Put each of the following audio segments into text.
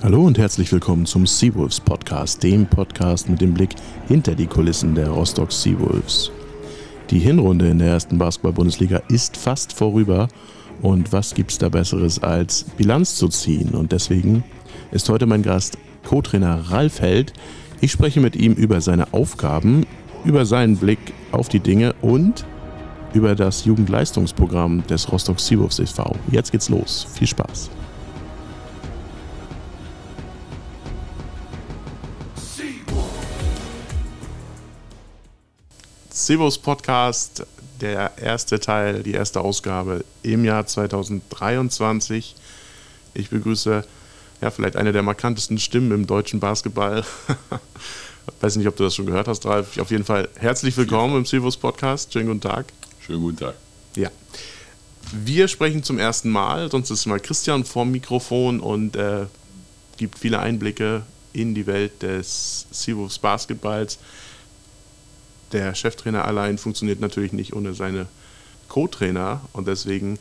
Hallo und herzlich willkommen zum Seawolves Podcast, dem Podcast mit dem Blick hinter die Kulissen der Rostock Seawolves. Die Hinrunde in der ersten Basketball-Bundesliga ist fast vorüber und was gibt's da Besseres als Bilanz zu ziehen? Und deswegen ist heute mein Gast Co-Trainer Ralf Held. Ich spreche mit ihm über seine Aufgaben, über seinen Blick auf die Dinge und über das Jugendleistungsprogramm des Rostock Seawolves e.V. Jetzt geht's los. Viel Spaß. Seawolves Podcast, der erste Teil, die erste Ausgabe im Jahr 2023. Ich begrüße ja vielleicht eine der markantesten Stimmen im deutschen Basketball. Ich weiß nicht, ob du das schon gehört hast, Ralf. Auf jeden Fall herzlich willkommen im Seawolves Podcast. Schönen guten Tag. Schönen guten Tag. Ja. Wir sprechen zum ersten Mal, sonst ist mal Christian vorm Mikrofon und äh, gibt viele Einblicke in die Welt des Seawolves Basketballs. Der Cheftrainer allein funktioniert natürlich nicht ohne seine Co-Trainer und deswegen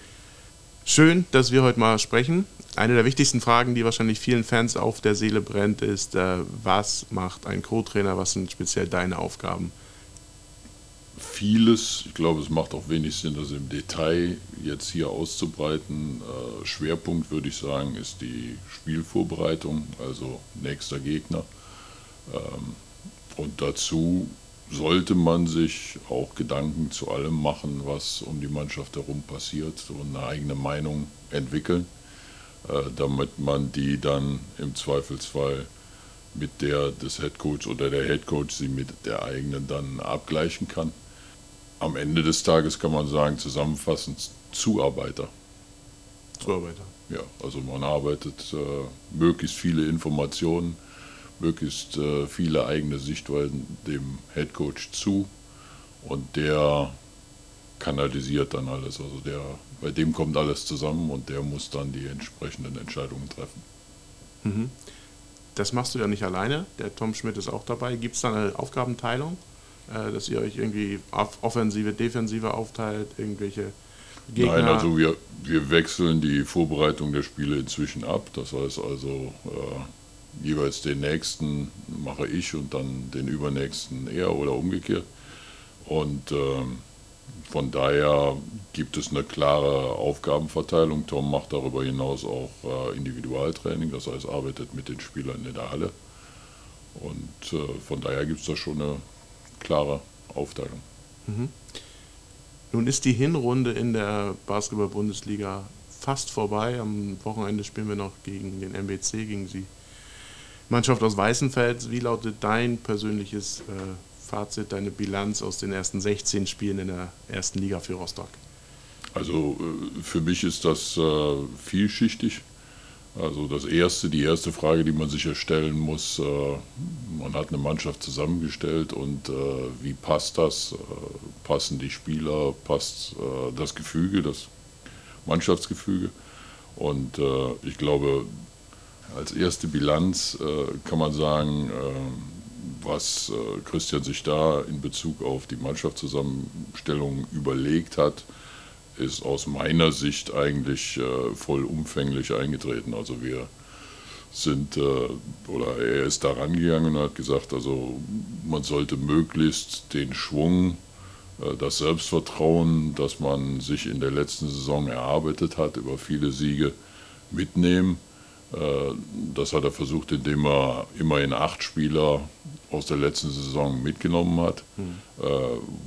schön, dass wir heute mal sprechen. Eine der wichtigsten Fragen, die wahrscheinlich vielen Fans auf der Seele brennt, ist, äh, was macht ein Co-Trainer, was sind speziell deine Aufgaben? vieles. Ich glaube, es macht auch wenig Sinn, das im Detail jetzt hier auszubreiten. Äh, Schwerpunkt, würde ich sagen, ist die Spielvorbereitung, also nächster Gegner. Ähm, und dazu sollte man sich auch Gedanken zu allem machen, was um die Mannschaft herum passiert und eine eigene Meinung entwickeln, äh, damit man die dann im Zweifelsfall mit der des Headcoach oder der Headcoach sie mit der eigenen dann abgleichen kann am Ende des Tages kann man sagen, zusammenfassend Zuarbeiter. Zuarbeiter. Ja, also man arbeitet äh, möglichst viele Informationen, möglichst äh, viele eigene Sichtweisen dem Headcoach zu und der kanalisiert dann alles. Also der, bei dem kommt alles zusammen und der muss dann die entsprechenden Entscheidungen treffen. Mhm. Das machst du ja nicht alleine, der Tom Schmidt ist auch dabei. Gibt es da eine Aufgabenteilung? Äh, dass ihr euch irgendwie Offensive, Defensive aufteilt, irgendwelche Gegner? Nein, also wir, wir wechseln die Vorbereitung der Spiele inzwischen ab. Das heißt also, äh, jeweils den nächsten mache ich und dann den übernächsten er oder umgekehrt. Und äh, von daher gibt es eine klare Aufgabenverteilung. Tom macht darüber hinaus auch äh, Individualtraining, das heißt arbeitet mit den Spielern in der Halle. Und äh, von daher gibt es da schon eine klare Aufteilung. Mhm. Nun ist die Hinrunde in der Basketball-Bundesliga fast vorbei. Am Wochenende spielen wir noch gegen den MBC, gegen die Mannschaft aus Weißenfels. Wie lautet dein persönliches äh, Fazit, deine Bilanz aus den ersten 16 Spielen in der ersten Liga für Rostock? Also äh, für mich ist das äh, vielschichtig. Also das erste, die erste Frage, die man sich ja stellen muss, äh, man hat eine Mannschaft zusammengestellt und äh, wie passt das? Äh, passen die Spieler, passt äh, das Gefüge, das Mannschaftsgefüge? Und ich glaube, als erste Bilanz äh, kann man sagen, was Christian sich da in Bezug auf die Mannschaftszusammenstellung überlegt hat, ist aus meiner Sicht eigentlich äh, vollumfänglich eingetreten. Also wir sind, äh, oder er ist da rangegangen und hat gesagt, also man sollte möglichst den Schwung, äh, das Selbstvertrauen, das man sich in der letzten Saison erarbeitet hat, über viele Siege mitnehmen. Äh, das hat er versucht, indem er immerhin acht Spieler aus der letzten Saison mitgenommen hat, mhm.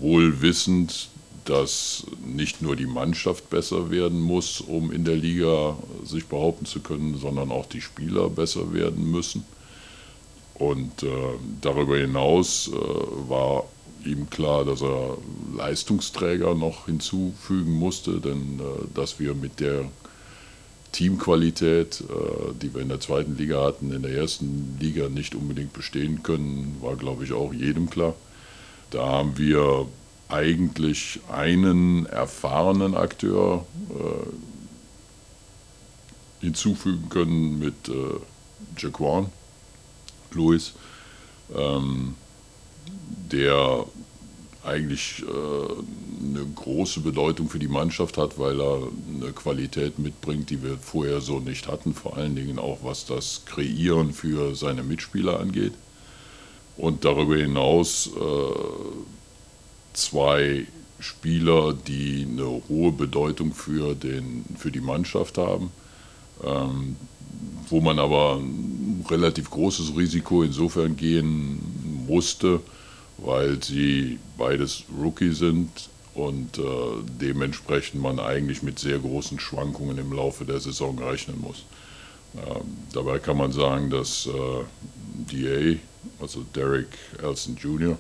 wohl wissend, dass nicht nur die Mannschaft besser werden muss, um in der Liga sich behaupten zu können, sondern auch die Spieler besser werden müssen. Und äh, darüber hinaus äh, war ihm klar, dass er Leistungsträger noch hinzufügen musste, denn äh, dass wir mit der Teamqualität, äh, die wir in der zweiten Liga hatten, in der ersten Liga nicht unbedingt bestehen können, war, glaube ich, auch jedem klar. Da haben wir eigentlich einen erfahrenen Akteur äh, hinzufügen können mit äh, Jaquan Lewis, ähm, der eigentlich äh, eine große Bedeutung für die Mannschaft hat, weil er eine Qualität mitbringt, die wir vorher so nicht hatten, vor allen Dingen auch was das Kreieren für seine Mitspieler angeht. Und darüber hinaus äh, zwei Spieler, die eine hohe Bedeutung für, den, für die Mannschaft haben, ähm, wo man aber ein relativ großes Risiko insofern gehen musste, weil sie beides Rookie sind und äh, dementsprechend man eigentlich mit sehr großen Schwankungen im Laufe der Saison rechnen muss. Ähm, dabei kann man sagen, dass äh, DA, also Derek Elson Jr.,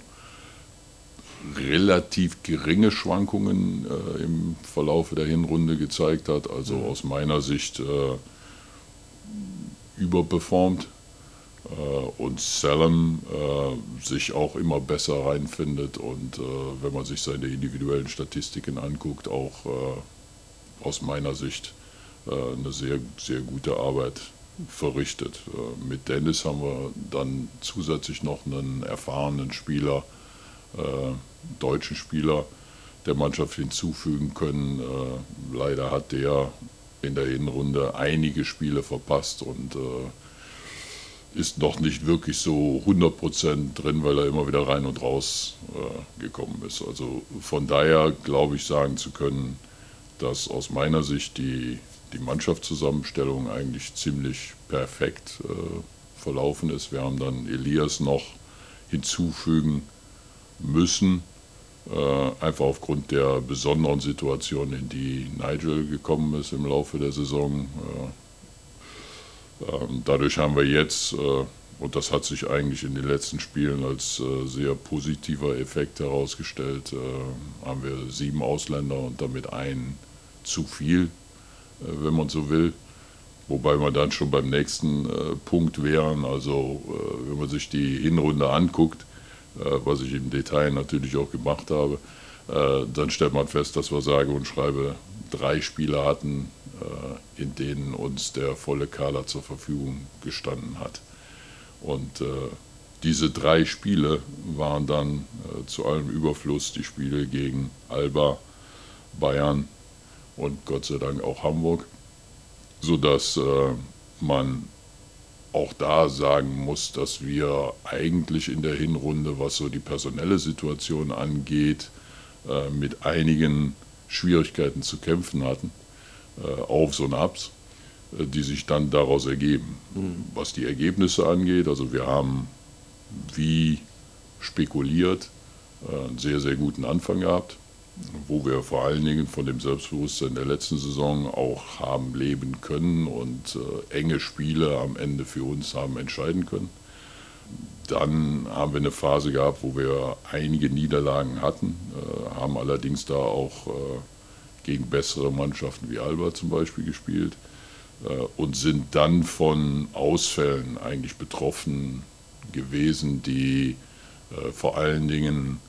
relativ geringe Schwankungen äh, im Verlauf der Hinrunde gezeigt hat. Also mhm. aus meiner Sicht äh, überperformt und Salem äh, sich auch immer besser reinfindet und äh, wenn man sich seine individuellen Statistiken anguckt, auch äh, aus meiner Sicht eine sehr, sehr gute Arbeit verrichtet. mit Dennis haben wir dann zusätzlich noch einen erfahrenen Spieler, deutschen Spieler der Mannschaft hinzufügen können. Äh, leider hat der in der Hinrunde einige Spiele verpasst und äh, ist noch nicht wirklich so 100% drin, weil er immer wieder rein und raus äh, gekommen ist. Also von daher glaube ich sagen zu können, dass aus meiner Sicht die, die Mannschaftszusammenstellung eigentlich ziemlich perfekt äh, verlaufen ist. Wir haben dann Elias noch hinzufügen müssen äh, einfach aufgrund der besonderen Situation, in die Nigel gekommen ist im Laufe der Saison. Äh, ähm, dadurch haben wir jetzt, äh, und das hat sich eigentlich in den letzten Spielen als sehr positiver Effekt herausgestellt, haben wir sieben Ausländer und damit einen zu viel, wenn man so will. Wobei wir dann schon beim nächsten Punkt wären. Also, wenn man sich die Hinrunde anguckt, äh, was ich im Detail natürlich auch gemacht habe, äh, dann stellt man fest, dass wir sage und schreibe drei Spiele hatten, äh, in denen uns der volle Kader zur Verfügung gestanden hat. Und diese drei Spiele waren dann zu allem Überfluss die Spiele gegen Alba, Bayern und Gott sei Dank auch Hamburg, sodass man auch da sagen muss, dass wir eigentlich in der Hinrunde, was so die personelle Situation angeht, äh, mit einigen Schwierigkeiten zu kämpfen hatten, äh, Aufs und Abs, äh, die sich dann daraus ergeben. Mhm. Was die Ergebnisse angeht, also wir haben wie spekuliert einen sehr, sehr guten Anfang gehabt wo wir vor allen Dingen von dem Selbstbewusstsein der letzten Saison auch haben leben können und äh, enge Spiele am Ende für uns haben entscheiden können. Dann haben wir eine Phase gehabt, wo wir einige Niederlagen hatten, äh, haben allerdings da auch äh, gegen bessere Mannschaften wie Alba zum Beispiel gespielt äh, und sind dann von Ausfällen eigentlich betroffen gewesen, die äh, vor allen Dingen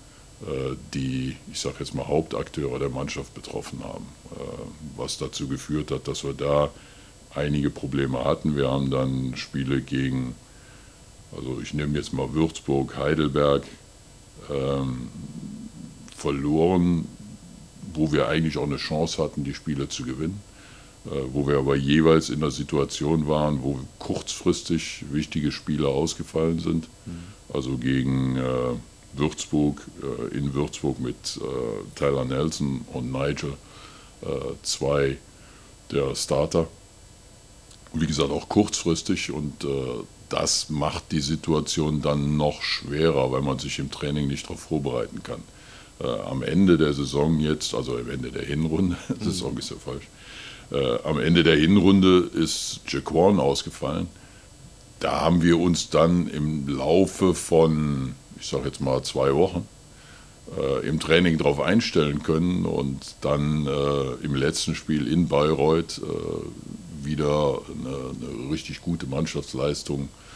äh, die, ich sage jetzt mal, Hauptakteure der Mannschaft betroffen haben. Was dazu geführt hat, dass wir da einige Probleme hatten. Wir haben dann Spiele gegen, also ich nehme jetzt mal Würzburg, Heidelberg, ähm, verloren, wo wir eigentlich auch eine Chance hatten, die Spiele zu gewinnen. Äh, wo wir aber jeweils in der Situation waren, wo kurzfristig wichtige Spiele ausgefallen sind. Mhm. Also gegen äh, Würzburg, äh, in Würzburg mit Tyler Nelson und Nigel, zwei der Starter. Wie gesagt, auch kurzfristig und das macht die Situation dann noch schwerer, weil man sich im Training nicht darauf vorbereiten kann. Am Ende der Saison jetzt, also am Ende der Hinrunde, mhm. Saison ist ja falsch, am Ende der Hinrunde ist Jaquan ausgefallen. Da haben wir uns dann im Laufe von ich sage jetzt mal zwei Wochen, äh, im Training darauf einstellen können und dann äh, im letzten Spiel in Bayreuth äh, wieder eine, eine, richtig gute Mannschaftsleistung äh,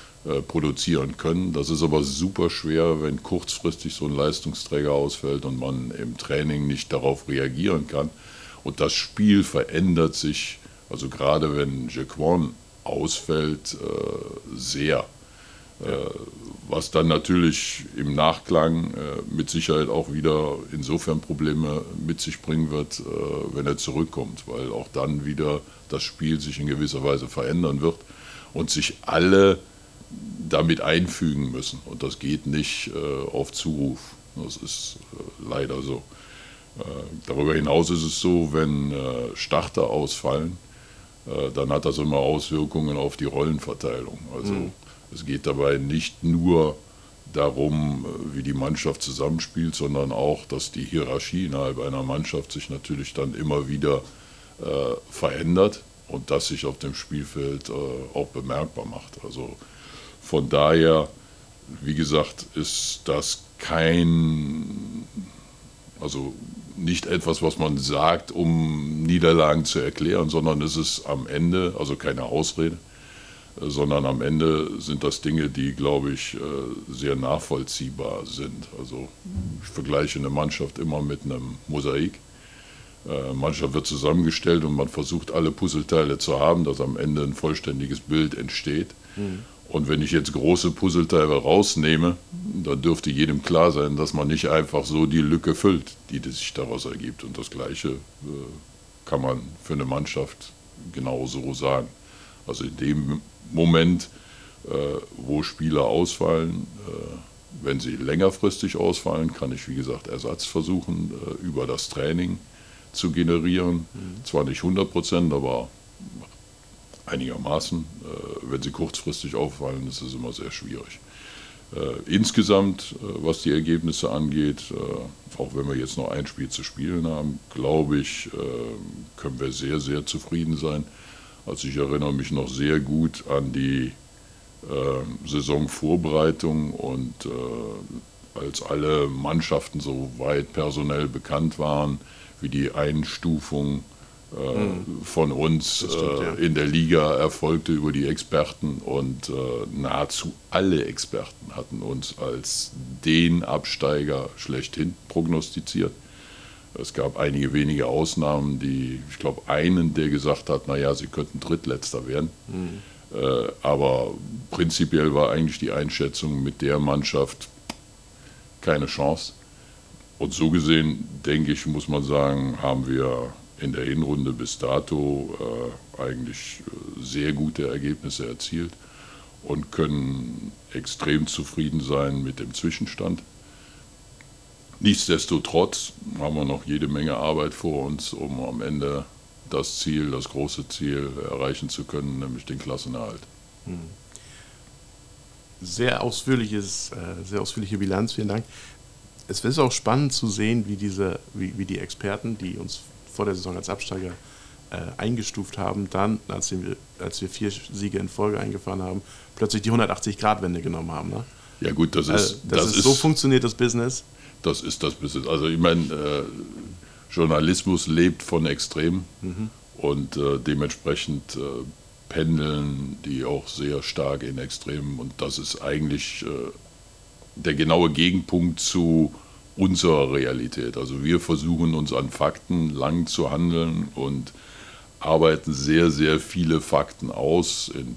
produzieren können. Das ist aber super schwer, wenn kurzfristig so ein Leistungsträger ausfällt und man im Training nicht darauf reagieren kann. Und das Spiel verändert sich, also gerade wenn Jaquan ausfällt, äh, sehr. Ja. Äh, was dann natürlich im Nachklang äh, mit Sicherheit auch wieder insofern Probleme mit sich bringen wird, äh, wenn er zurückkommt, weil auch dann wieder das Spiel sich in gewisser Weise verändern wird und sich alle damit einfügen müssen. Und das geht nicht äh, auf Zuruf. Das ist äh, leider so. Äh, darüber hinaus ist es so, wenn äh, Starter ausfallen, dann hat das immer Auswirkungen auf die Rollenverteilung. Also mhm. es geht dabei nicht nur darum, wie die Mannschaft zusammenspielt, sondern auch, dass die Hierarchie innerhalb einer Mannschaft sich natürlich dann immer wieder äh, verändert und das sich auf dem Spielfeld äh, auch bemerkbar macht. Also von daher, wie gesagt, ist das kein, also nicht etwas, was man sagt, um Niederlagen zu erklären, sondern es ist am Ende, also keine Ausrede, sondern am Ende sind das Dinge, die, glaube ich, äh, sehr nachvollziehbar sind. Also ich vergleiche eine Mannschaft immer mit einem Mosaik. Äh, Mannschaft wird zusammengestellt und man versucht alle Puzzleteile zu haben, dass am Ende ein vollständiges Bild entsteht. Mhm. Und wenn ich jetzt große Puzzleteile rausnehme, dann dürfte jedem klar sein, dass man nicht einfach so die Lücke füllt, die sich daraus ergibt. Und das Gleiche äh, kann man für eine Mannschaft genauso sagen. Also in dem Moment, äh, wo Spieler ausfallen, wenn sie längerfristig ausfallen, kann ich, wie gesagt, Ersatz versuchen über das Training zu generieren. Mhm. Zwar nicht 100 Prozent, aber einigermaßen. Äh, wenn sie kurzfristig auffallen, ist es immer sehr schwierig. Äh, insgesamt, äh, was die Ergebnisse angeht, auch wenn wir jetzt noch ein Spiel zu spielen haben, glaube ich, können wir sehr, sehr zufrieden sein. Also ich erinnere mich noch sehr gut an die Saisonvorbereitung und als alle Mannschaften so weit personell bekannt waren, wie die Einstufung mhm. von uns stimmt, äh, ja. in der Liga erfolgte über die Experten und äh, nahezu alle Experten hatten uns als den Absteiger schlechthin prognostiziert. Es gab einige wenige Ausnahmen, die, ich glaube, einen, der gesagt hat, naja, sie könnten Drittletzter werden. Mhm. Äh, aber prinzipiell war eigentlich die Einschätzung mit der Mannschaft keine Chance. Und so gesehen, denke ich, muss man sagen, haben wir in der Hinrunde bis dato äh, eigentlich äh, sehr gute Ergebnisse erzielt und können extrem zufrieden sein mit dem Zwischenstand. Nichtsdestotrotz haben wir noch jede Menge Arbeit vor uns, um am Ende das Ziel, das große Ziel erreichen zu können, nämlich den Klassenerhalt. Hm. Sehr ausführliches, äh, sehr ausführliche Bilanz, vielen Dank. Es ist auch spannend zu sehen, wie, diese, wie, wie die Experten, die uns vor der Saison als Absteiger äh, eingestuft haben, dann, als wir, als wir vier Siege in Folge eingefahren haben, plötzlich die 180-Grad-Wende genommen haben. Ne? Ja gut, das ist, also, das, das ist, so funktioniert das Business. Das ist das Business. Also ich meine, äh, Journalismus lebt von Extremen mhm. und äh, dementsprechend äh, pendeln die auch sehr stark in Extremen und das ist eigentlich äh, der genaue Gegenpunkt zu unserer Realität. Also wir versuchen uns an Fakten lang zu handeln und arbeiten sehr, sehr viele Fakten aus in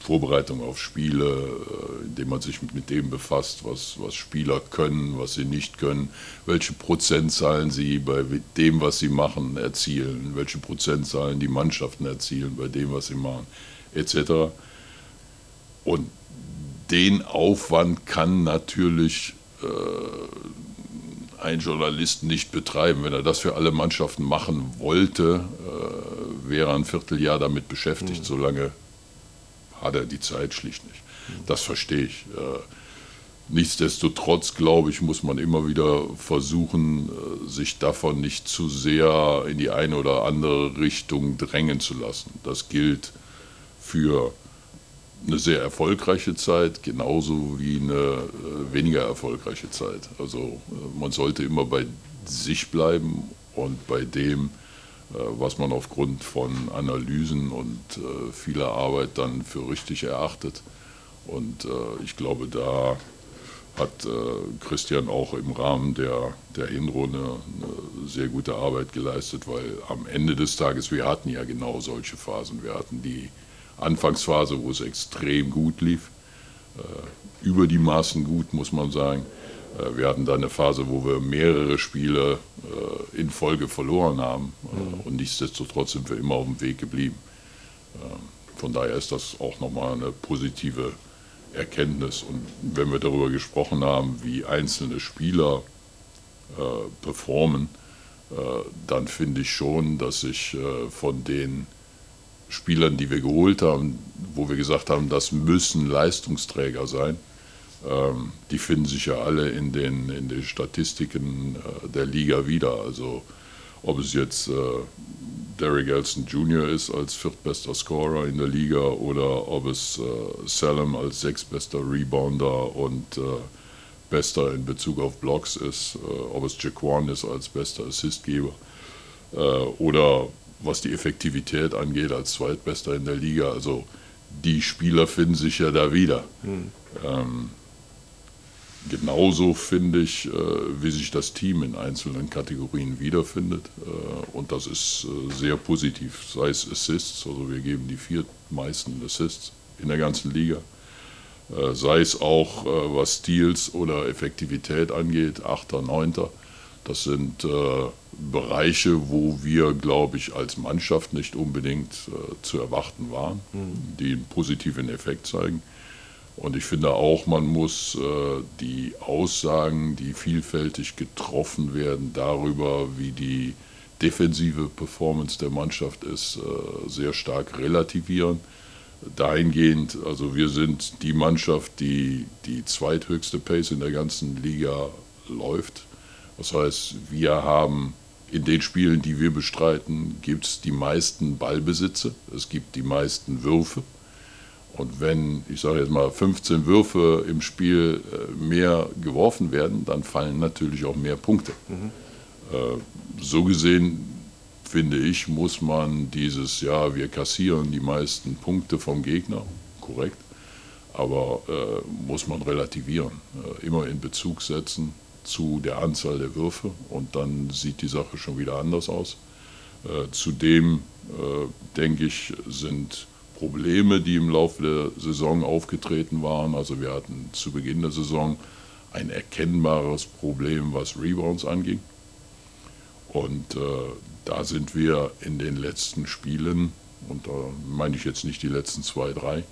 Vorbereitung auf Spiele, äh, indem man sich mit dem befasst, was, was Spieler können, was sie nicht können, welche Prozentzahlen sie bei dem, was sie machen, erzielen, welche Prozentzahlen die Mannschaften erzielen bei dem, was sie machen, etc. Und den Aufwand kann natürlich äh, ein Journalist nicht betreiben. Wenn er das für alle Mannschaften machen wollte, äh, wäre er ein Vierteljahr damit beschäftigt. Mhm. Solange hat er die Zeit schlicht nicht. Mhm. Das verstehe ich. Äh, nichtsdestotrotz, glaube ich, muss man immer wieder versuchen, äh, sich davon nicht zu sehr in die eine oder andere Richtung drängen zu lassen. Das gilt für eine sehr erfolgreiche Zeit, genauso wie eine äh, weniger erfolgreiche Zeit. Also äh, man sollte immer bei sich bleiben und bei dem, äh, was man aufgrund von Analysen und vieler Arbeit dann für richtig erachtet. Und ich glaube, da hat Christian auch im Rahmen der, der Hinrunde eine sehr gute Arbeit geleistet, weil am Ende des Tages, wir hatten ja genau solche Phasen. Wir hatten die Anfangsphase, wo es extrem gut lief, äh, über die Maßen gut, muss man sagen. Äh, wir hatten da eine Phase, wo wir mehrere Spiele äh, in Folge verloren haben mhm. und nichtsdestotrotz sind wir immer auf dem Weg geblieben. Ähm, von daher ist das auch nochmal eine positive Erkenntnis. Und wenn wir darüber gesprochen haben, wie einzelne Spieler performen, dann finde ich schon, dass sich äh, von den Spielern, die wir geholt haben, wo wir gesagt haben, das müssen Leistungsträger sein, ähm, die finden sich ja alle in den, in den Statistiken äh, der Liga wieder. Also ob es jetzt äh, Derek Elson Jr. ist als viertbester Scorer in der Liga oder ob es äh, Salem als sechstbester Rebounder und äh, bester in Bezug auf Blocks ist, äh, ob es Jaquan ist als bester Assistgeber äh, oder was die Effektivität angeht als zweitbester in der Liga. Also die Spieler finden sich ja da wieder. Mhm. Ähm, genauso finde ich, äh, wie sich das Team in einzelnen Kategorien wiederfindet. Äh, und das ist äh, sehr positiv, sei es Assists, also wir geben die vier meisten Assists in der ganzen Liga. Sei es auch, was Steals oder Effektivität angeht, Achter, Neunter. Das sind Bereiche, wo wir, glaube ich, als Mannschaft nicht unbedingt zu erwarten waren, mhm. die einen positiven Effekt zeigen. Und ich finde auch, man muss äh, die Aussagen, die vielfältig getroffen werden darüber, wie die defensive Performance der Mannschaft ist, äh, sehr stark relativieren. Dahingehend, also wir sind die Mannschaft, die die zweithöchste Pace in der ganzen Liga läuft. Das heißt, wir haben in den Spielen, die wir bestreiten, gibt es die meisten Ballbesitze, es gibt die meisten Würfe. Und wenn, ich sage jetzt mal, 15 Würfe im Spiel äh, mehr geworfen werden, dann fallen natürlich auch mehr Punkte. Mhm. So gesehen, finde ich, muss man dieses, ja, wir kassieren die meisten Punkte vom Gegner, korrekt, aber äh, muss man relativieren, äh, immer in Bezug setzen zu der Anzahl der Würfe und dann sieht die Sache schon wieder anders aus. Äh, zudem, äh, denke ich, sind Probleme, die im Laufe der Saison aufgetreten waren. Also wir hatten zu Beginn der Saison ein erkennbares Problem, was Rebounds anging. Und äh, da sind wir in den letzten Spielen, und da meine ich jetzt nicht die letzten zwei, drei,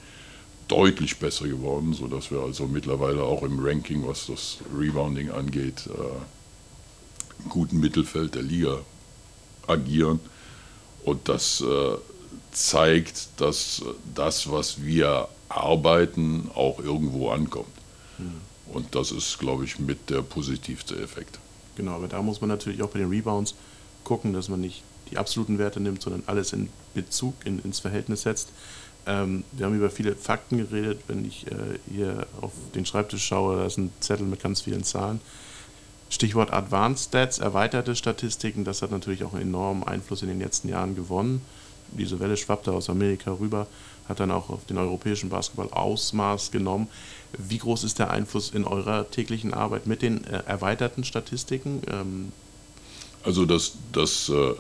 deutlich besser geworden, sodass wir also mittlerweile auch im Ranking, was das Rebounding angeht, äh, im guten Mittelfeld der Liga agieren. Und das äh, zeigt, dass das, was wir arbeiten, auch irgendwo ankommt. Mhm. Und das ist, glaube ich, mit der positivste Effekt. Genau, aber da muss man natürlich auch bei den Rebounds gucken, dass man nicht die absoluten Werte nimmt, sondern alles in Bezug, in, ins Verhältnis setzt. Ähm, wir haben über viele Fakten geredet. Wenn ich äh, hier auf den Schreibtisch schaue, da ist ein Zettel mit ganz vielen Zahlen. Stichwort Advanced Stats, erweiterte Statistiken, das hat natürlich auch einen enormen Einfluss in den letzten Jahren gewonnen diese Welle schwappte aus Amerika rüber, hat dann auch auf den europäischen Basketball Ausmaß genommen. Wie groß ist der Einfluss in eurer täglichen Arbeit mit den äh, erweiterten Statistiken? Ähm also das, das äh,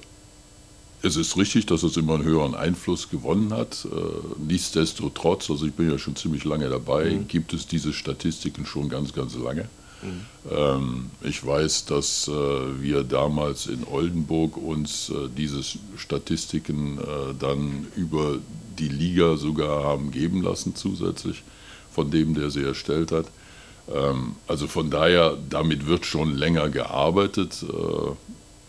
es ist richtig, dass es immer einen höheren Einfluss gewonnen hat. Äh, nichtsdestotrotz, also ich bin ja schon ziemlich lange dabei, mhm. gibt es diese Statistiken schon ganz, ganz lange. Mhm. ich weiß, dass äh, wir damals in Oldenburg uns äh, diese Statistiken dann über die Liga sogar haben geben lassen zusätzlich von dem, der sie erstellt hat. Ähm, also von daher, damit wird schon länger gearbeitet.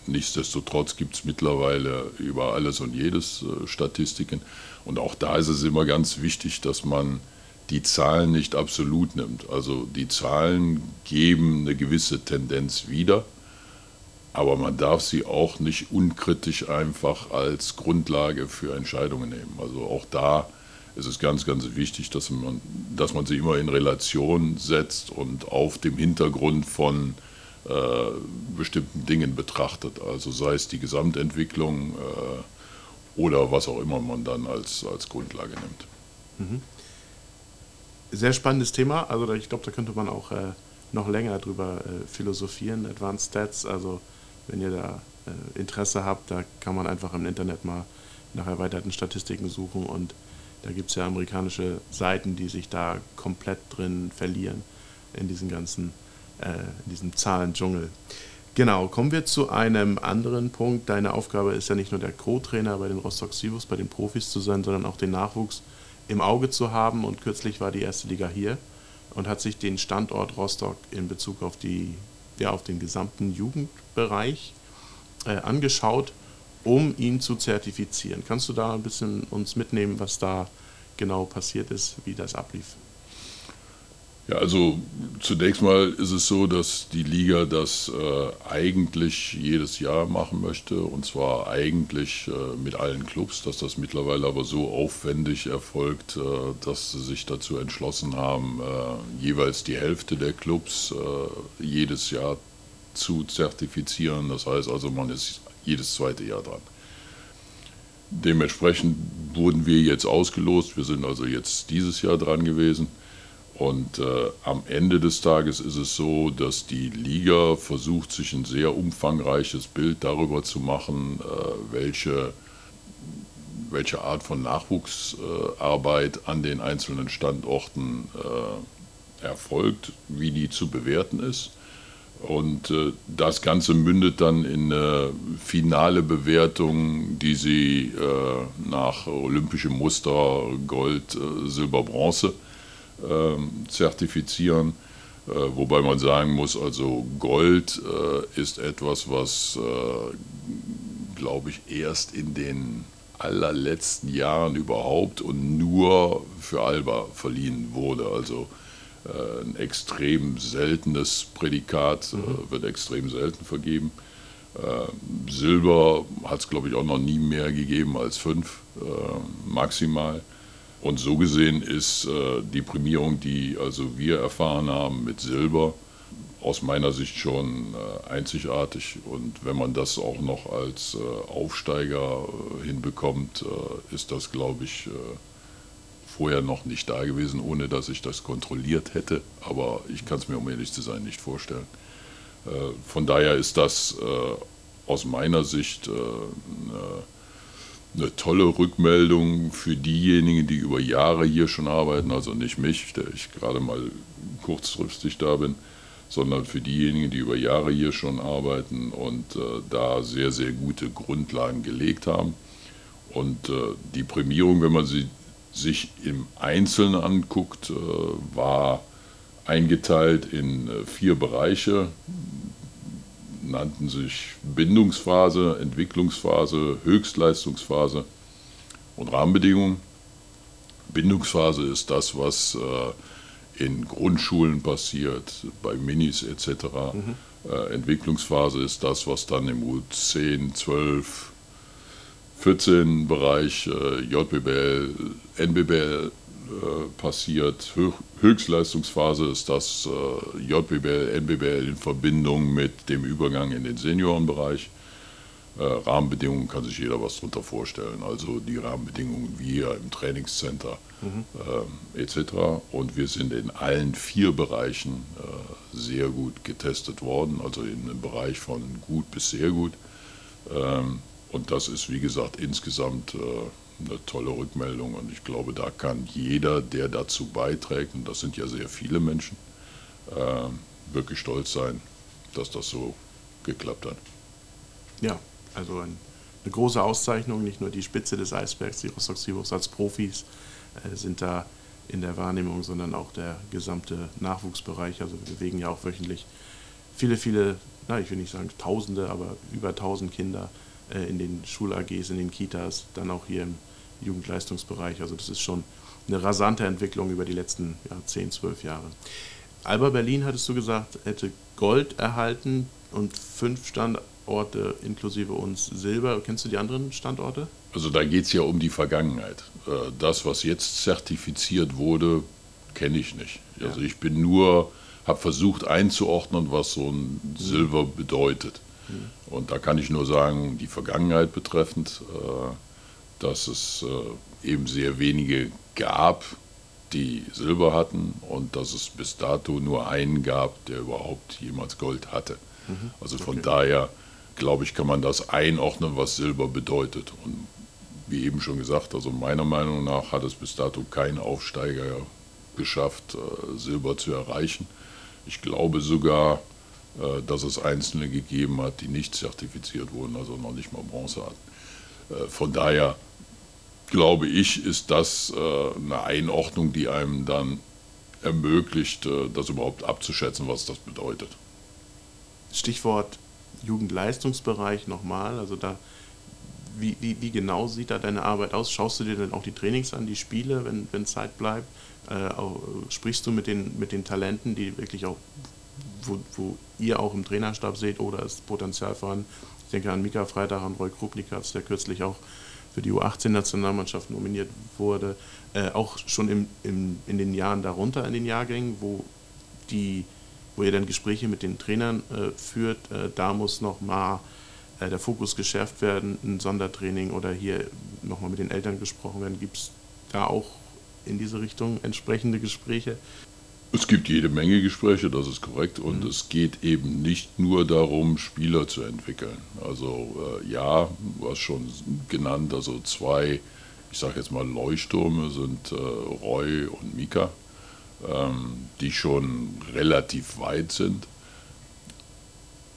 Nichtsdestotrotz gibt es mittlerweile über alles und jedes Statistiken. Und auch da ist es immer ganz wichtig, dass man die Zahlen nicht absolut nimmt. Also die Zahlen geben eine gewisse Tendenz wieder, aber man darf sie auch nicht unkritisch einfach als Grundlage für Entscheidungen nehmen. Also auch da ist es ganz, ganz wichtig, dass man, dass man sie immer in Relation setzt und auf dem Hintergrund von äh, bestimmten Dingen betrachtet. Also sei es die Gesamtentwicklung äh, oder was auch immer man dann als, als Grundlage nimmt. Mhm sehr spannendes Thema. Also ich glaube, da könnte man auch äh, noch länger drüber äh, philosophieren. Advanced Stats, also wenn ihr da äh, Interesse habt, da kann man einfach im Internet mal nach erweiterten Statistiken suchen und Da gibt es ja amerikanische Seiten, die sich da komplett drin verlieren in diesen ganzen, in diesem Zahlendschungel. Genau, kommen wir zu einem anderen Punkt. Deine Aufgabe ist ja nicht nur der Co-Trainer bei den Rostock Sivus, bei den Profis zu sein, sondern auch den Nachwuchs im Auge zu haben. Und kürzlich war die erste Liga hier und hat sich den Standort Rostock in Bezug auf, die, ja, auf den gesamten Jugendbereich äh, angeschaut, um ihn zu zertifizieren. Kannst du da ein bisschen uns mitnehmen, was da genau passiert ist, wie das ablief? Ja, also zunächst mal ist es so, dass die Liga das äh, eigentlich jedes Jahr machen möchte und zwar eigentlich äh, mit allen Clubs, dass das mittlerweile aber so aufwendig erfolgt, äh, dass sie sich dazu entschlossen haben, äh, jeweils die Hälfte der Clubs äh, jedes Jahr zu zertifizieren. Das heißt also, man ist jedes zweite Jahr dran. Dementsprechend wurden wir jetzt ausgelost. Wir sind also jetzt dieses Jahr dran gewesen. Und äh, am Ende des Tages ist es so, dass die Liga versucht, sich ein sehr umfangreiches Bild darüber zu machen, äh, welche, welche Art von Nachwuchsarbeit äh, an den einzelnen Standorten äh, erfolgt, wie die zu bewerten ist. Und äh, das Ganze mündet dann in eine finale Bewertung, die sie äh, nach olympischem Muster Gold, Silber, Bronze zertifizieren. Äh, wobei man sagen muss, also Gold äh, ist etwas, was, äh, glaube ich, erst in den allerletzten Jahren überhaupt und nur für Alba verliehen wurde. Also ein extrem seltenes Prädikat mhm. wird extrem selten vergeben. Silber hat es, glaube ich, auch noch nie mehr gegeben als fünf maximal. Und so gesehen ist äh, die Prämierung, die also wir erfahren haben mit Silber, aus meiner Sicht schon äh, einzigartig. Und wenn man das auch noch als äh, Aufsteiger äh, hinbekommt, äh, ist das, glaube ich, äh, vorher noch nicht da gewesen, ohne dass ich das kontrolliert hätte. Aber ich kann es mir, um ehrlich zu sein, nicht vorstellen. von daher ist das aus meiner Sicht eine eine tolle Rückmeldung für diejenigen, die über Jahre hier schon arbeiten, also nicht mich, der ich gerade mal kurzfristig da bin, sondern für diejenigen, die über Jahre hier schon arbeiten und äh, da sehr, sehr gute Grundlagen gelegt haben. Und äh, die Prämierung, wenn man sie sich im Einzelnen anguckt, äh, war eingeteilt in äh, vier Bereiche nannten sich Bindungsphase, Entwicklungsphase, Höchstleistungsphase und Rahmenbedingungen. Bindungsphase ist das, was äh, in Grundschulen passiert, bei Minis etc. Mhm. Äh, Entwicklungsphase ist das, was dann im U10, 12, 14 Bereich äh, JBL, NBBL passiert. Höchstleistungsphase ist das äh, JBL, NBBL in Verbindung mit dem Übergang in den Seniorenbereich. Äh, Rahmenbedingungen kann sich jeder was darunter vorstellen. Also die Rahmenbedingungen wie hier im Trainingscenter mhm. äh, etc. Und wir sind in allen vier Bereichen äh, sehr gut getestet worden, also in einem Bereich von gut bis sehr gut. Ähm, und das ist, wie gesagt, insgesamt äh, eine tolle Rückmeldung und ich glaube, da kann jeder, der dazu beiträgt, und das sind ja sehr viele Menschen, äh, wirklich stolz sein, dass das so geklappt hat. Ja, also ein, eine große Auszeichnung, nicht nur die Spitze des Eisbergs, die Rostock Seahawks als Profis äh, sind da in der Wahrnehmung, sondern auch der gesamte Nachwuchsbereich. Also wir bewegen ja auch wöchentlich viele, viele, na, ich will nicht sagen Tausende, aber über tausend Kinder äh, in den Schul-AGs, in den Kitas, dann auch hier im Jugendleistungsbereich. Also das ist schon eine rasante Entwicklung über die letzten ja, 10, 12 Jahre. Alba Berlin, hattest du gesagt, hätte Gold erhalten und fünf Standorte inklusive uns Silber. Kennst du die anderen Standorte? Also da geht es ja um die Vergangenheit. Äh, das, was jetzt zertifiziert wurde, kenne ich nicht. Also ich bin nur, habe versucht einzuordnen, was so ein Silber bedeutet. Mhm. Und da kann ich nur sagen, die Vergangenheit betreffend, äh, dass es äh, eben sehr wenige gab, die Silber hatten und dass es bis dato nur einen gab, der überhaupt jemals Gold hatte. Mhm. Also von okay. daher, glaube ich, kann man das einordnen, was Silber bedeutet. Und wie eben schon gesagt, also meiner Meinung nach hat es bis dato kein Aufsteiger geschafft, äh, Silber zu erreichen. Ich glaube sogar, äh, dass es Einzelne gegeben hat, die nicht zertifiziert wurden, also noch nicht mal Bronze hatten. Von daher glaube ich, ist das eine Einordnung, die einem dann ermöglicht, das überhaupt abzuschätzen, was das bedeutet. Stichwort Jugendleistungsbereich nochmal, also da wie, wie, wie, genau sieht da deine Arbeit aus? Schaust du dir dann auch die Trainings an, die Spiele, wenn, wenn Zeit bleibt? Äh, auch, sprichst du mit den, mit den Talenten, die wirklich auch, wo, wo ihr auch im Trainerstab seht, oder ist Potenzial vorhanden? Ich denke an Mika Freitag, an Roy Krupnikatz, der kürzlich auch für die U18-Nationalmannschaft nominiert wurde. Äh, auch schon im, im, in den Jahren darunter, in den Jahrgängen, wo, die, wo ihr dann Gespräche mit den Trainern äh, führt, äh, da muss noch mal äh, der Fokus geschärft werden, ein Sondertraining oder hier nochmal mit den Eltern gesprochen werden. Gibt es da auch in diese Richtung entsprechende Gespräche? Es gibt jede Menge Gespräche, das ist korrekt. Und mhm. es geht eben nicht nur darum, Spieler zu entwickeln. Also äh, ja, du hast schon genannt, also zwei, ich sage jetzt mal Leuchttürme sind äh, Roy und Mika, ähm, die schon relativ weit sind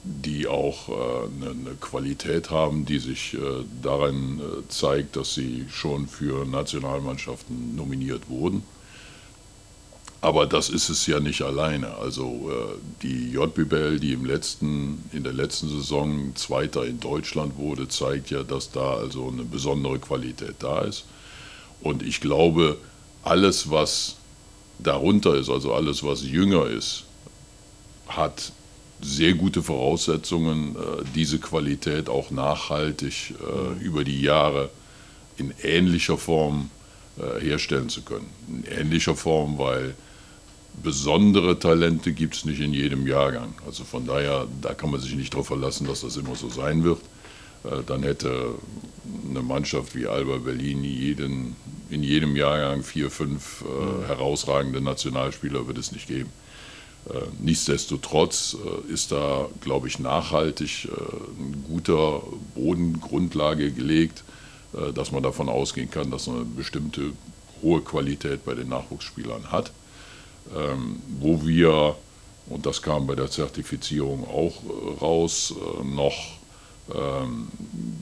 die auch äh, eine, eine, Qualität haben, die sich äh, darin äh, zeigt, dass sie schon für Nationalmannschaften nominiert wurden. Aber das ist es ja nicht alleine. Also äh, die JBL, die im letzten, in der letzten Saison Zweiter in Deutschland wurde, zeigt ja, dass da also eine besondere Qualität da ist. Und ich glaube, alles, was darunter ist, also alles, was jünger ist, hat sehr gute Voraussetzungen, äh, diese Qualität auch nachhaltig äh, über die Jahre in ähnlicher Form herstellen zu können. In ähnlicher Form, weil besondere Talente gibt es nicht in jedem Jahrgang. Also von daher, da kann man sich nicht darauf verlassen, dass das immer so sein wird. Dann hätte eine Mannschaft wie Alba Berlin jeden, in jedem Jahrgang vier, fünf äh, herausragende Nationalspieler wird es nicht geben. Äh, nichtsdestotrotz äh, ist da, glaube ich, nachhaltig äh, ein guter Bodengrundlage gelegt, dass man davon ausgehen kann, dass eine bestimmte hohe Qualität bei den Nachwuchsspielern hat. Ähm, wo wir, und das kam bei der Zertifizierung auch raus, noch ähm,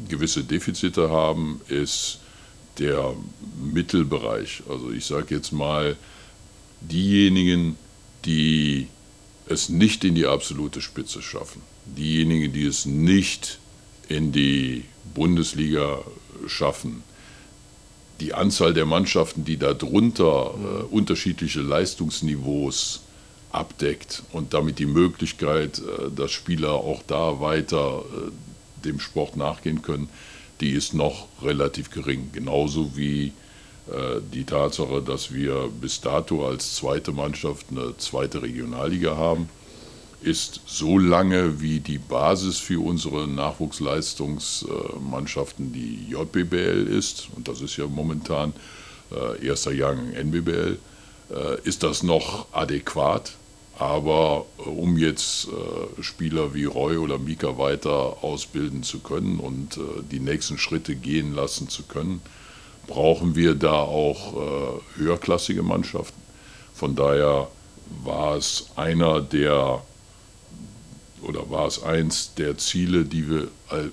gewisse Defizite haben, ist der Mittelbereich. Also ich sage jetzt mal, diejenigen, die es nicht in die absolute Spitze schaffen, diejenigen, die es nicht in die Bundesliga schaffen, die Anzahl der Mannschaften, die darunter äh, unterschiedliche Leistungsniveaus abdeckt und damit die Möglichkeit, äh, dass Spieler auch da weiter äh, dem Sport nachgehen können, die ist noch relativ gering. Genauso wie äh, die Tatsache, dass wir bis dato als zweite Mannschaft eine zweite Regionalliga haben, ist so lange wie die Basis für unsere Nachwuchsleistungsmannschaften die JBBL ist, und das ist ja momentan äh, erster Jahrgang NBBL, äh, ist das noch adäquat. Aber um jetzt Spieler wie Roy oder Mika weiter ausbilden zu können und die nächsten Schritte gehen lassen zu können, brauchen wir da auch äh, höherklassige Mannschaften. Von daher war es einer der oder war es eins der Ziele, die wir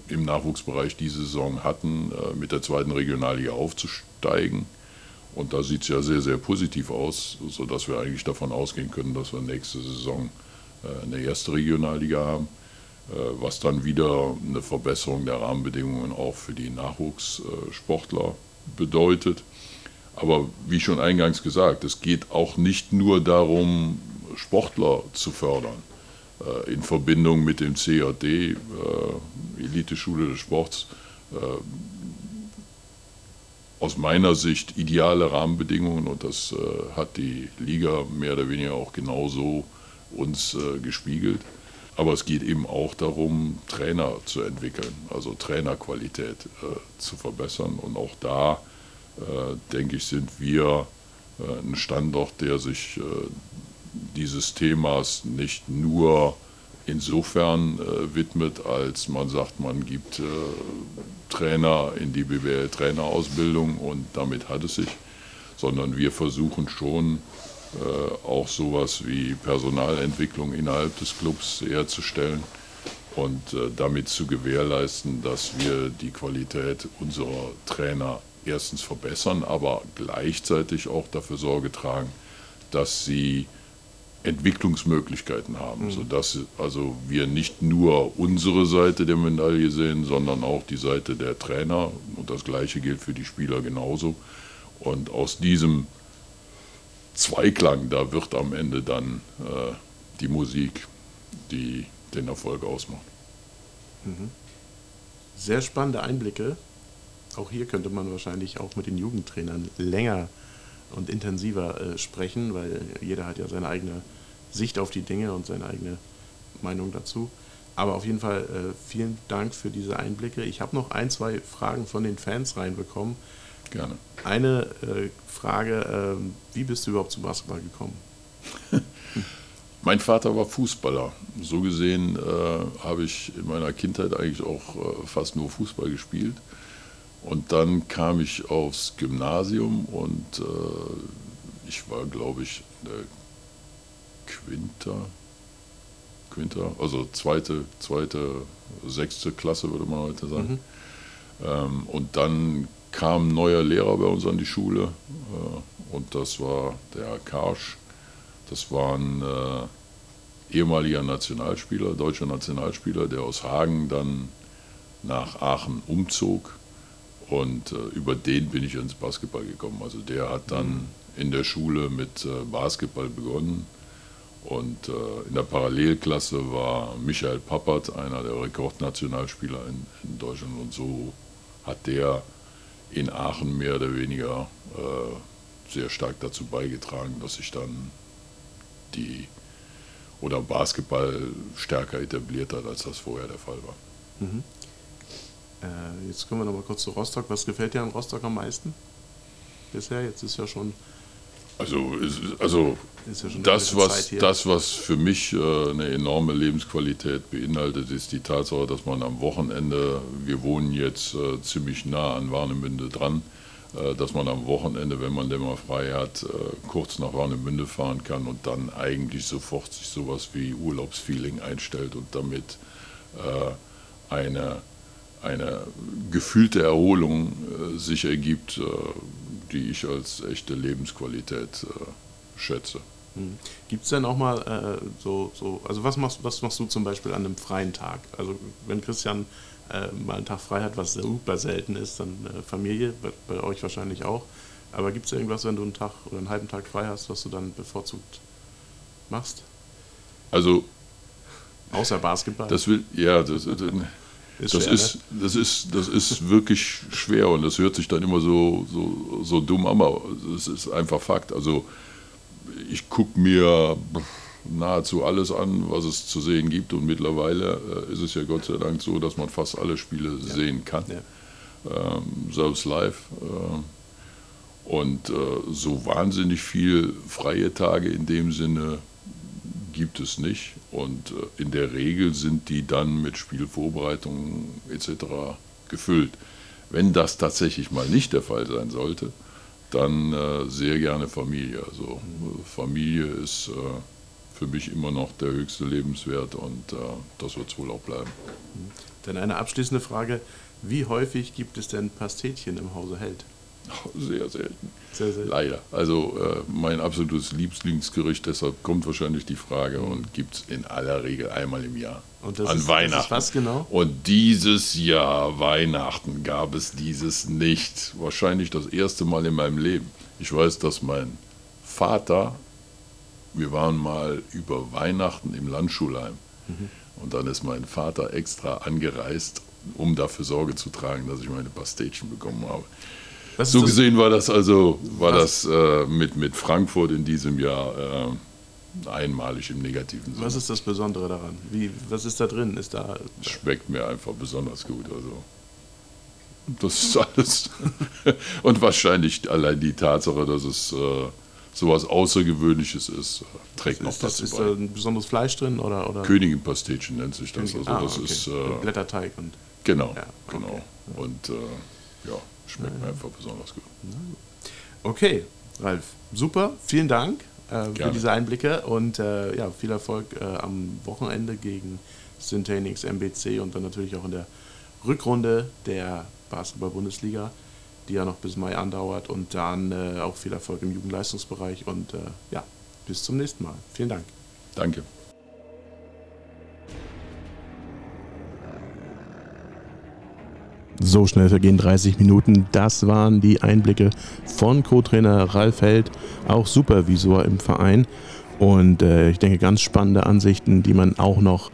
im Nachwuchsbereich diese Saison hatten, äh, mit der zweiten Regionalliga aufzusteigen. Und da sieht es ja sehr, sehr positiv aus, sodass wir eigentlich davon ausgehen können, dass wir nächste Saison äh, eine erste Regionalliga haben, äh, was dann wieder eine Verbesserung der Rahmenbedingungen auch für die Nachwuchssportler bedeutet. Aber wie schon eingangs gesagt, es geht auch nicht nur darum, Sportler zu fördern. Äh, in Verbindung mit dem CAD, äh, Elite-Schule des Sports, äh, aus meiner Sicht ideale Rahmenbedingungen und das hat die Liga mehr oder weniger auch genauso uns gespiegelt. Aber es geht eben auch darum, Trainer zu entwickeln, also Trainerqualität äh, zu verbessern. Und auch da, äh, denke ich, sind wir äh, ein Standort, der sich äh, dieses Themas nicht nur insofern äh, widmet, als man sagt, man gibt äh, Trainer in die BWL-Trainerausbildung und damit hat es sich, sondern wir versuchen schon äh, auch sowas wie Personalentwicklung innerhalb des Clubs herzustellen und äh, damit zu gewährleisten, dass wir die Qualität unserer Trainer erstens verbessern, aber gleichzeitig auch dafür Sorge tragen, dass sie Entwicklungsmöglichkeiten haben, mhm. sodass also wir nicht nur unsere Seite der Medaille sehen, sondern auch die Seite der Trainer. Und das Gleiche gilt für die Spieler genauso. Und aus diesem Zweiklang, da wird am Ende dann äh, die Musik, die den Erfolg ausmacht. Mhm. Sehr spannende Einblicke. Auch hier könnte man wahrscheinlich auch mit den Jugendtrainern länger und intensiver äh, sprechen, weil jeder hat ja seine eigene Sicht auf die Dinge und seine eigene Meinung dazu. Aber auf jeden Fall äh, vielen Dank für diese Einblicke. Ich habe noch ein, zwei Fragen von den Fans reinbekommen. Gerne. Eine äh, Frage, äh, wie bist du überhaupt zum Basketball gekommen? mein Vater war Fußballer. So gesehen äh, habe ich in meiner Kindheit eigentlich auch äh, fast nur Fußball gespielt. Und dann kam ich aufs Gymnasium und äh, ich war, glaube ich, der Quinter, Quinter, also zweite, zweite, sechste Klasse würde man heute sagen. Mhm. Ähm, und dann kam ein neuer Lehrer bei uns an die Schule äh, und das war der Karsch. Das war ein äh, ehemaliger Nationalspieler, deutscher Nationalspieler, der aus Hagen dann nach Aachen umzog und äh, über den bin ich ins Basketball gekommen. Also der hat dann mhm. in der Schule mit äh, Basketball begonnen und äh, in der Parallelklasse war Michael Pappert, einer der Rekordnationalspieler in, in Deutschland. Und so hat der in Aachen mehr oder weniger äh, sehr stark dazu beigetragen, dass sich dann die oder Basketball stärker etabliert hat, als das vorher der Fall war. Mhm. Äh, jetzt kommen wir noch mal kurz zu Rostock. Was gefällt dir an Rostock am meisten bisher? Jetzt ist ja schon also, also ja das, was, das, was für mich äh, eine enorme Lebensqualität beinhaltet, ist die Tatsache, dass man am Wochenende, wir wohnen jetzt äh, ziemlich nah an Warnemünde dran, äh, dass man am Wochenende, wenn man denn mal frei hat, äh, kurz nach Warnemünde fahren kann und dann eigentlich sofort sich sowas wie Urlaubsfeeling einstellt und damit äh, eine, eine gefühlte Erholung äh, sich ergibt die ich als echte Lebensqualität äh, schätze. Hm. Gibt es denn auch mal äh, so, so, also was machst, was machst du zum Beispiel an einem freien Tag? Also wenn Christian äh, mal einen Tag frei hat, was super selten ist, dann äh, Familie, bei, bei, euch wahrscheinlich auch. Aber gibt es irgendwas, wenn du einen Tag oder einen halben Tag frei hast, was du dann bevorzugt machst? Also Außer Basketball? Das will, ja, das, das ist das, schwer, ist, ne? das, ist, das ist wirklich schwer und das hört sich dann immer so, so, so dumm an, aber es ist einfach Fakt. Also ich gucke mir nahezu alles an, was es zu sehen gibt und mittlerweile äh, ist es ja Gott sei Dank so, dass man fast alle Spiele ja. sehen kann, ja. ähm, selbst live. Äh, und äh, so wahnsinnig viel freie Tage in dem Sinne gibt es nicht. Und äh, in der Regel sind die dann mit Spielvorbereitungen etc. gefüllt. Wenn das tatsächlich mal nicht der Fall sein sollte, dann äh, sehr gerne Familie. Also Familie ist äh, für mich immer noch der höchste Lebenswert und äh, das wird es wohl auch bleiben. Dann eine abschließende Frage. Wie häufig gibt es denn Pastetchen im Hause Held? Sehr selten. Sehr selten. Leider. Also äh, mein absolutes Lieblingsgericht, deshalb kommt wahrscheinlich die Frage und gibt es in aller Regel einmal im Jahr. Und das an ist, Weihnachten. Was genau? Und dieses Jahr Weihnachten gab es dieses nicht. Wahrscheinlich das erste Mal in meinem Leben. Ich weiß, dass mein Vater, wir waren mal über Weihnachten im Landschulheim. Mhm. Und dann ist mein Vater extra angereist, um dafür Sorge zu tragen, dass ich meine Pastetchen bekommen habe so gesehen war das also war das äh, mit, mit Frankfurt in diesem Jahr äh, einmalig im negativen Sinne. Was ist das Besondere daran? Wie, was ist da drin? Ist da, Schmeckt mir einfach besonders gut. Also das ist alles. Und wahrscheinlich allein die Tatsache, dass es äh, sowas Außergewöhnliches ist, trägt noch ist das, dazu ist bei. da ein besonderes Fleisch drin oder? oder? Königin-Pastetchen nennt sich das. Also ah, das okay. ist äh, Blätterteig und. genau, Ja, okay. genau. Und äh, ja, schmeckt mir einfach besonders gut. Okay, Ralf, super, vielen Dank äh, für diese Einblicke und äh, ja, viel Erfolg äh, am Wochenende gegen Syntanix MBC und dann natürlich auch in der Rückrunde der Basketball-Bundesliga, die ja noch bis Mai andauert und dann äh, auch viel Erfolg im Jugendleistungsbereich und äh, ja, bis zum nächsten Mal. Vielen Dank. Danke. So schnell vergehen 30 Minuten. Das waren die Einblicke von Co-Trainer Ralf Held, auch Supervisor im Verein. Und äh, ich denke, ganz spannende Ansichten, die man auch noch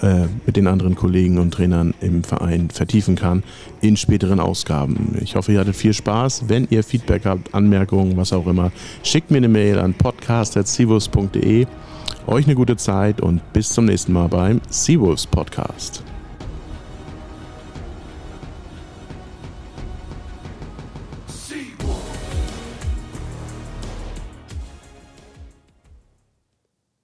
äh, mit den anderen Kollegen und Trainern im Verein vertiefen kann in späteren Ausgaben. Ich hoffe, ihr hattet viel Spaß. Wenn ihr Feedback habt, Anmerkungen, was auch immer, schickt mir eine Mail an podcast.civus.de. Euch eine gute Zeit und bis zum nächsten Mal beim Seawolves Podcast.